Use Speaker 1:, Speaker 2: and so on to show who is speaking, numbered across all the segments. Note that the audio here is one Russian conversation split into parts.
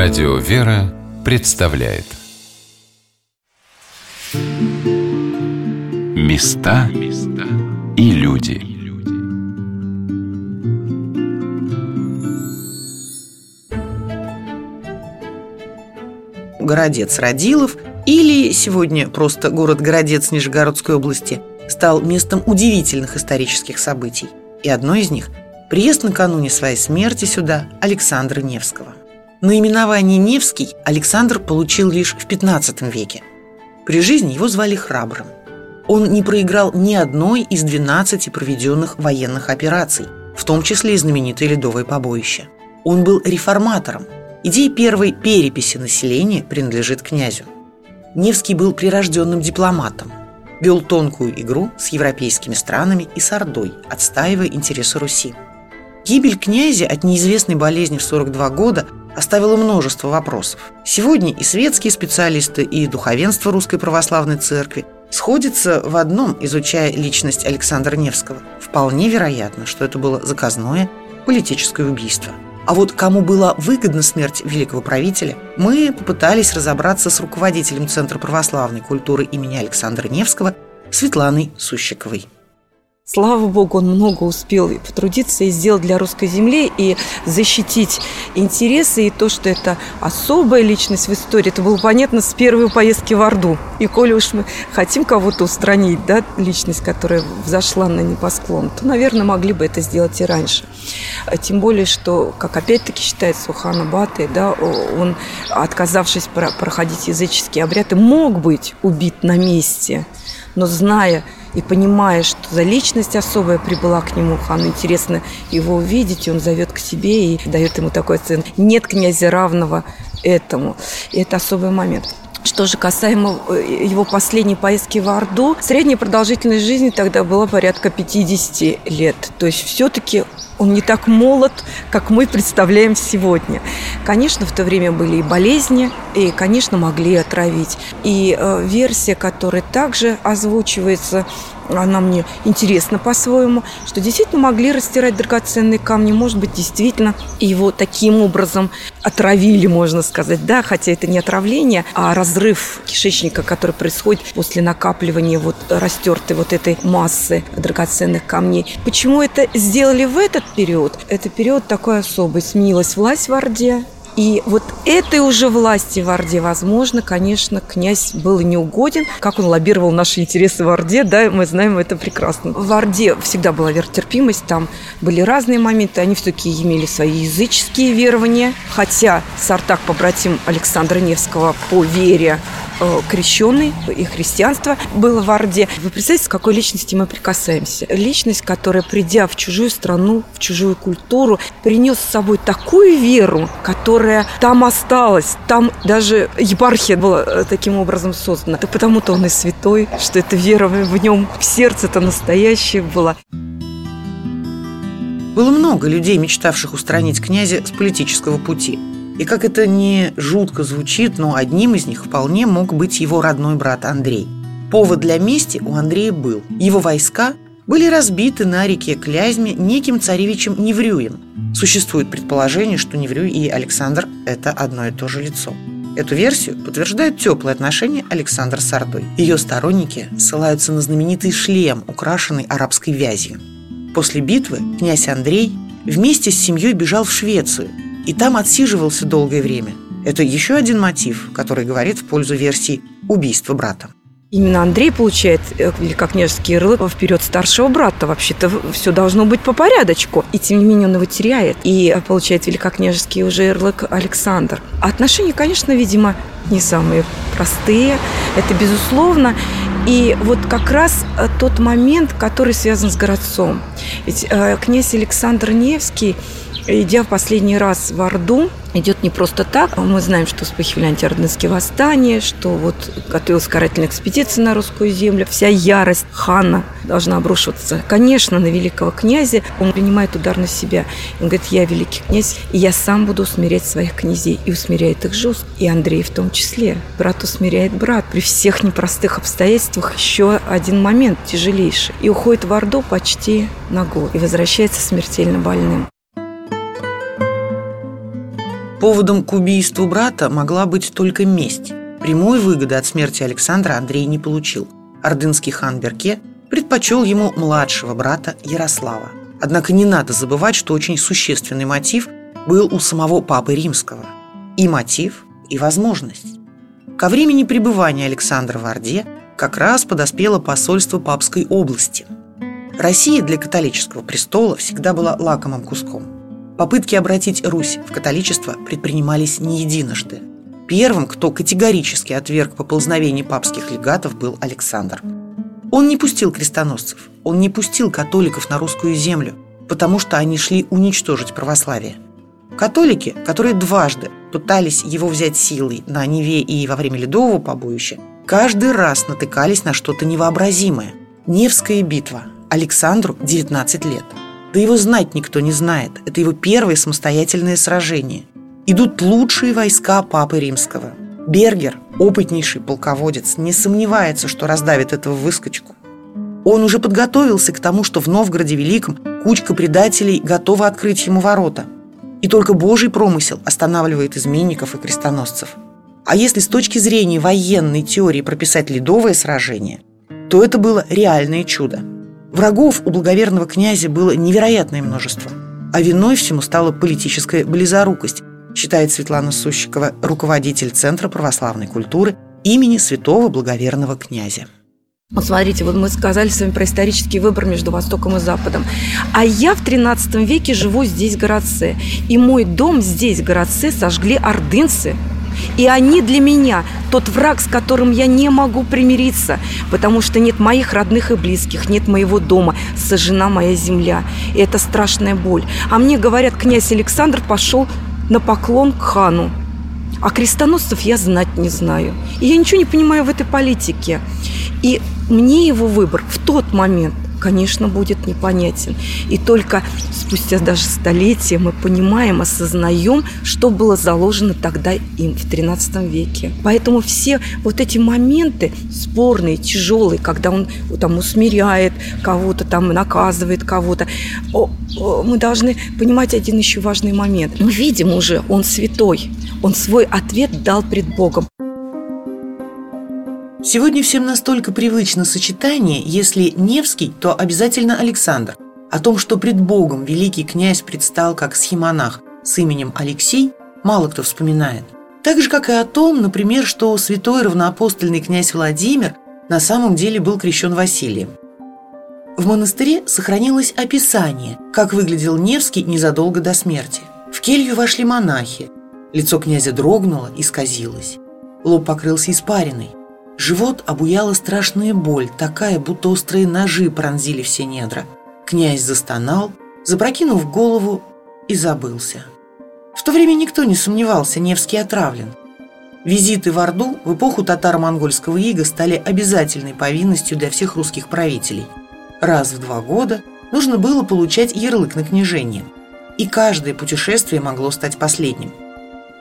Speaker 1: Радио «Вера» представляет Места и люди
Speaker 2: Городец Радилов или сегодня просто город Городец Нижегородской области стал местом удивительных исторических событий. И одно из них – приезд накануне своей смерти сюда Александра Невского. Наименование «Невский» Александр получил лишь в XV веке. При жизни его звали Храбрым. Он не проиграл ни одной из 12 проведенных военных операций, в том числе и знаменитое Ледовое побоище. Он был реформатором. Идея первой переписи населения принадлежит князю. Невский был прирожденным дипломатом, вел тонкую игру с европейскими странами и с Ордой, отстаивая интересы Руси. Гибель князя от неизвестной болезни в 42 года оставило множество вопросов. Сегодня и светские специалисты, и духовенство Русской Православной Церкви сходятся в одном, изучая личность Александра Невского. Вполне вероятно, что это было заказное политическое убийство. А вот кому была выгодна смерть великого правителя, мы попытались разобраться с руководителем Центра православной культуры имени Александра Невского Светланой Сущиковой.
Speaker 3: Слава Богу, он много успел потрудиться и сделать для русской земли, и защитить интересы, и то, что это особая личность в истории, это было понятно с первой поездки в Орду. И коли уж мы хотим кого-то устранить, да, личность, которая взошла на небосклон, то, наверное, могли бы это сделать и раньше. А тем более, что, как опять-таки считает Сухана Баты, да, он, отказавшись проходить языческие обряды, мог быть убит на месте, но зная и понимая, что за личность особая прибыла к нему, хану интересно его увидеть, и он зовет к себе и дает ему такой оценку. Нет князя равного этому. И это особый момент. Что же касаемо э, его последней поездки в Орду, средняя продолжительность жизни тогда была порядка 50 лет. То есть все-таки он не так молод, как мы представляем сегодня. Конечно, в то время были и болезни, и, конечно, могли отравить. И э, версия, которая также озвучивается она мне интересна по-своему, что действительно могли растирать драгоценные камни, может быть, действительно его таким образом отравили, можно сказать, да, хотя это не отравление, а разрыв кишечника, который происходит после накапливания вот растертой вот этой массы драгоценных камней. Почему это сделали в этот период? Это период такой особый. Сменилась власть в Орде, и вот этой уже власти в Орде, возможно, конечно, князь был неугоден. Как он лоббировал наши интересы в Орде, да, мы знаем это прекрасно. В Орде всегда была веротерпимость, там были разные моменты, они все-таки имели свои языческие верования. Хотя Сартак, побратим Александра Невского по вере, крещенный и христианство было в Орде. Вы представляете, с какой личности мы прикасаемся? Личность, которая, придя в чужую страну, в чужую культуру, принес с собой такую веру, которая там осталась. Там даже епархия была э, таким образом создана. Это потому-то он и святой, что эта вера в нем, в сердце-то настоящая была.
Speaker 2: Было много людей, мечтавших устранить князя с политического пути – и как это не жутко звучит, но одним из них вполне мог быть его родной брат Андрей. Повод для мести у Андрея был. Его войска были разбиты на реке Клязьме неким царевичем Неврюем. Существует предположение, что Неврюй и Александр – это одно и то же лицо. Эту версию подтверждают теплые отношения Александра с Ордой. Ее сторонники ссылаются на знаменитый шлем, украшенный арабской вязью. После битвы князь Андрей вместе с семьей бежал в Швецию – и там отсиживался долгое время. Это еще один мотив, который говорит в пользу версии убийства брата.
Speaker 3: Именно Андрей получает э, великокняжеский ярлык вперед старшего брата. Вообще-то все должно быть по порядочку. И тем не менее он его теряет. И э, получает великокняжеский уже ярлык Александр. Отношения, конечно, видимо, не самые простые. Это безусловно. И вот как раз э, тот момент, который связан с городцом. Ведь князь Александр Невский идя в последний раз в Орду, идет не просто так. Мы знаем, что вспыхивали антиордынские восстания, что вот готовилась карательная экспедиция на русскую землю. Вся ярость хана должна обрушиваться, конечно, на великого князя. Он принимает удар на себя. Он говорит, я великий князь, и я сам буду усмирять своих князей. И усмиряет их жестко. И Андрей в том числе. Брат усмиряет брат. При всех непростых обстоятельствах еще один момент тяжелейший. И уходит в Орду почти на год. И возвращается смертельно больным.
Speaker 2: Поводом к убийству брата могла быть только месть. Прямой выгоды от смерти Александра Андрей не получил. Ордынский хан Берке предпочел ему младшего брата Ярослава. Однако не надо забывать, что очень существенный мотив был у самого Папы Римского. И мотив, и возможность. Ко времени пребывания Александра в Орде как раз подоспело посольство Папской области. Россия для католического престола всегда была лакомым куском. Попытки обратить Русь в католичество предпринимались не единожды. Первым, кто категорически отверг поползновение папских легатов, был Александр. Он не пустил крестоносцев, он не пустил католиков на русскую землю, потому что они шли уничтожить православие. Католики, которые дважды пытались его взять силой на Неве и во время Ледового побоища, каждый раз натыкались на что-то невообразимое. Невская битва. Александру 19 лет. Да его знать никто не знает. Это его первое самостоятельное сражение – идут лучшие войска Папы Римского. Бергер, опытнейший полководец, не сомневается, что раздавит этого выскочку. Он уже подготовился к тому, что в Новгороде Великом кучка предателей готова открыть ему ворота. И только Божий промысел останавливает изменников и крестоносцев. А если с точки зрения военной теории прописать ледовое сражение, то это было реальное чудо. Врагов у благоверного князя было невероятное множество, а виной всему стала политическая близорукость, считает Светлана Сущикова, руководитель Центра православной культуры имени святого благоверного князя.
Speaker 3: Вот смотрите, вот мы сказали с вами про исторический выбор между Востоком и Западом. А я в 13 веке живу здесь, в городце. И мой дом здесь, в городце, сожгли ордынцы. И они для меня тот враг, с которым я не могу примириться, потому что нет моих родных и близких, нет моего дома, сожжена моя земля. И это страшная боль. А мне говорят, князь Александр пошел на поклон к хану. А крестоносцев я знать не знаю. И я ничего не понимаю в этой политике. И мне его выбор в тот момент – конечно, будет непонятен. И только спустя даже столетия мы понимаем, осознаем, что было заложено тогда им в XIII веке. Поэтому все вот эти моменты спорные, тяжелые, когда он там усмиряет кого-то, там наказывает кого-то, мы должны понимать один еще важный момент. Мы видим уже, он святой, он свой ответ дал пред Богом.
Speaker 2: Сегодня всем настолько привычно сочетание, если Невский, то обязательно Александр. О том, что пред Богом великий князь предстал как схимонах с именем Алексей, мало кто вспоминает. Так же, как и о том, например, что святой равноапостольный князь Владимир на самом деле был крещен Василием. В монастыре сохранилось описание, как выглядел Невский незадолго до смерти. В келью вошли монахи. Лицо князя дрогнуло и сказилось. Лоб покрылся испариной. Живот обуяла страшная боль, такая, будто острые ножи пронзили все недра. Князь застонал, запрокинув голову и забылся. В то время никто не сомневался, Невский отравлен. Визиты в Орду в эпоху татаро-монгольского ига стали обязательной повинностью для всех русских правителей. Раз в два года нужно было получать ярлык на княжение. И каждое путешествие могло стать последним.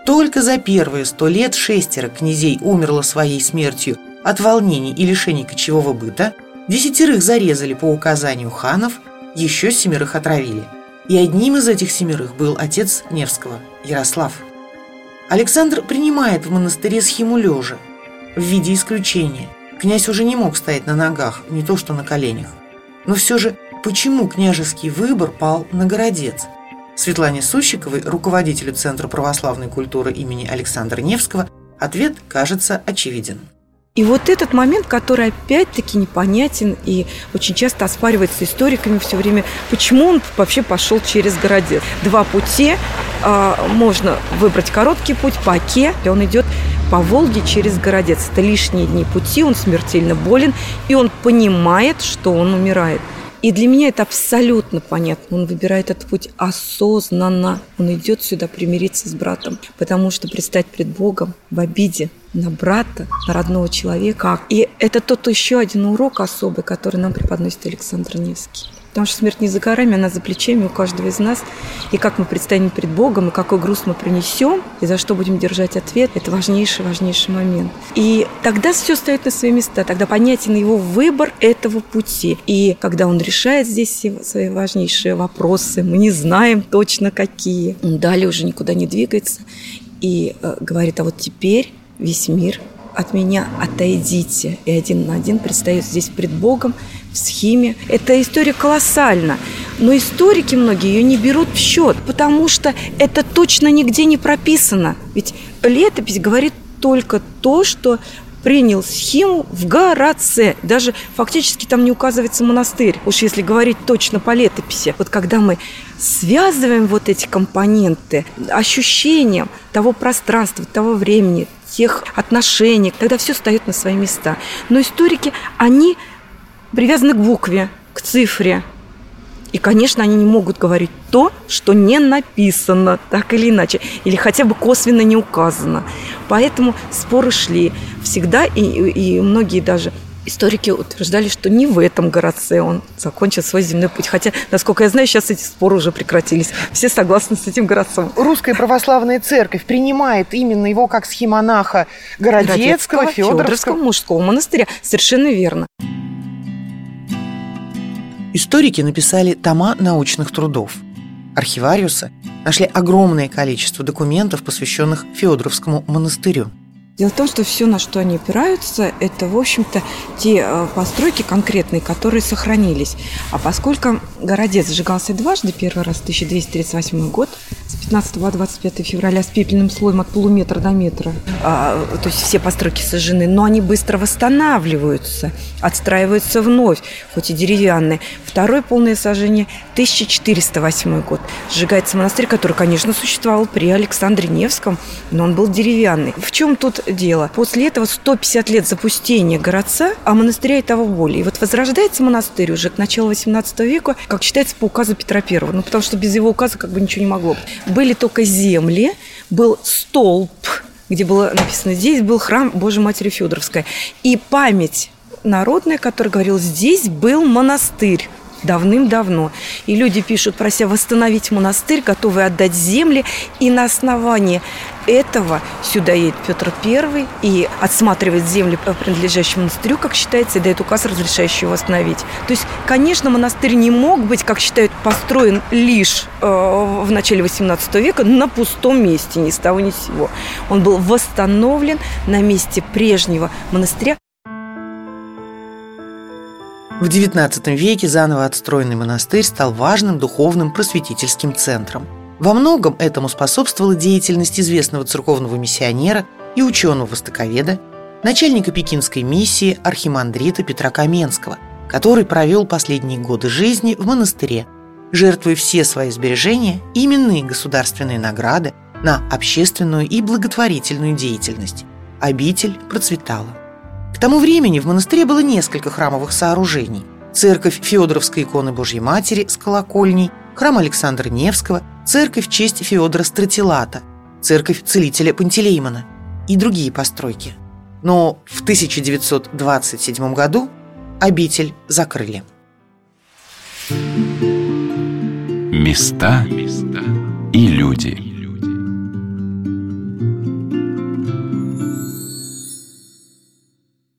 Speaker 2: Только за первые сто лет шестеро князей умерло своей смертью от волнений и лишений кочевого быта, десятерых зарезали по указанию ханов, еще семерых отравили. И одним из этих семерых был отец Невского, Ярослав. Александр принимает в монастыре схему лежа, в виде исключения. Князь уже не мог стоять на ногах, не то что на коленях. Но все же, почему княжеский выбор пал на городец? Светлане Сущиковой, руководителю Центра православной культуры имени Александра Невского, ответ кажется очевиден.
Speaker 3: И вот этот момент, который опять-таки непонятен и очень часто оспаривается историками все время, почему он вообще пошел через городец. Два пути, э, можно выбрать короткий путь по Оке, и он идет по Волге через городец. Это лишние дни пути, он смертельно болен, и он понимает, что он умирает. И для меня это абсолютно понятно. Он выбирает этот путь осознанно. Он идет сюда примириться с братом, потому что предстать пред Богом в обиде на брата, на родного человека. И это тот еще один урок особый, который нам преподносит Александр Невский. Потому что смерть не за горами, она за плечами у каждого из нас. И как мы предстанем перед Богом, и какой груз мы принесем, и за что будем держать ответ, это важнейший, важнейший момент. И тогда все стоит на свои места, тогда понятен его выбор этого пути. И когда он решает здесь все свои важнейшие вопросы, мы не знаем точно какие, далее уже никуда не двигается и э, говорит, а вот теперь весь мир от меня отойдите. И один на один предстает здесь пред Богом в схеме. Эта история колоссальна. Но историки многие ее не берут в счет, потому что это точно нигде не прописано. Ведь летопись говорит только то, что принял схему в Городце. Даже фактически там не указывается монастырь. Уж если говорить точно по летописи. Вот когда мы связываем вот эти компоненты ощущением того пространства, того времени, тех отношений, тогда все встает на свои места. Но историки, они привязаны к букве, к цифре. И, конечно, они не могут говорить то, что не написано, так или иначе, или хотя бы косвенно не указано. Поэтому споры шли всегда, и, и многие даже историки утверждали, что не в этом городце он закончил свой земной путь. Хотя, насколько я знаю, сейчас эти споры уже прекратились. Все согласны с этим городцом.
Speaker 2: Русская православная церковь принимает именно его как схемонаха Городецкого, Городецкого Федоровского. Федоровского
Speaker 3: мужского монастыря. Совершенно верно.
Speaker 2: Историки написали тома научных трудов. Архивариусы нашли огромное количество документов, посвященных Федоровскому монастырю –
Speaker 3: Дело в том, что все, на что они опираются, это, в общем-то, те э, постройки конкретные, которые сохранились. А поскольку городец сжигался дважды, первый раз в 1238 год, 15 по 25 февраля с пепельным слоем от полуметра до метра, а, то есть все постройки сожжены, но они быстро восстанавливаются, отстраиваются вновь, хоть и деревянные. Второе полное сожжение 1408 год. Сжигается монастырь, который, конечно, существовал при Александре Невском, но он был деревянный. В чем тут дело. После этого 150 лет запустения городца, а монастыря и того более. И вот возрождается монастырь уже к началу 18 века, как считается, по указу Петра Первого. Ну, потому что без его указа как бы ничего не могло Были только земли, был столб, где было написано «Здесь был храм Божьей Матери Федоровской». И память народная, которая говорила «Здесь был монастырь» давным-давно. И люди пишут, прося восстановить монастырь, готовы отдать земли. И на основании этого сюда едет Петр I и отсматривает земли, принадлежащие монастырю, как считается, и дает указ, разрешающий его восстановить. То есть, конечно, монастырь не мог быть, как считают, построен лишь э, в начале XVIII века на пустом месте, ни с того ни с сего. Он был восстановлен на месте прежнего монастыря.
Speaker 2: В XIX веке заново отстроенный монастырь стал важным духовным просветительским центром. Во многом этому способствовала деятельность известного церковного миссионера и ученого-востоковеда, начальника пекинской миссии архимандрита Петра Каменского, который провел последние годы жизни в монастыре, жертвуя все свои сбережения, именные государственные награды на общественную и благотворительную деятельность. Обитель процветала. К тому времени в монастыре было несколько храмовых сооружений. Церковь Федоровской иконы Божьей Матери с колокольней, храм Александра Невского, церковь в честь Феодора Стратилата, церковь целителя Пантелеймона и другие постройки. Но в 1927 году обитель закрыли.
Speaker 1: Места и люди –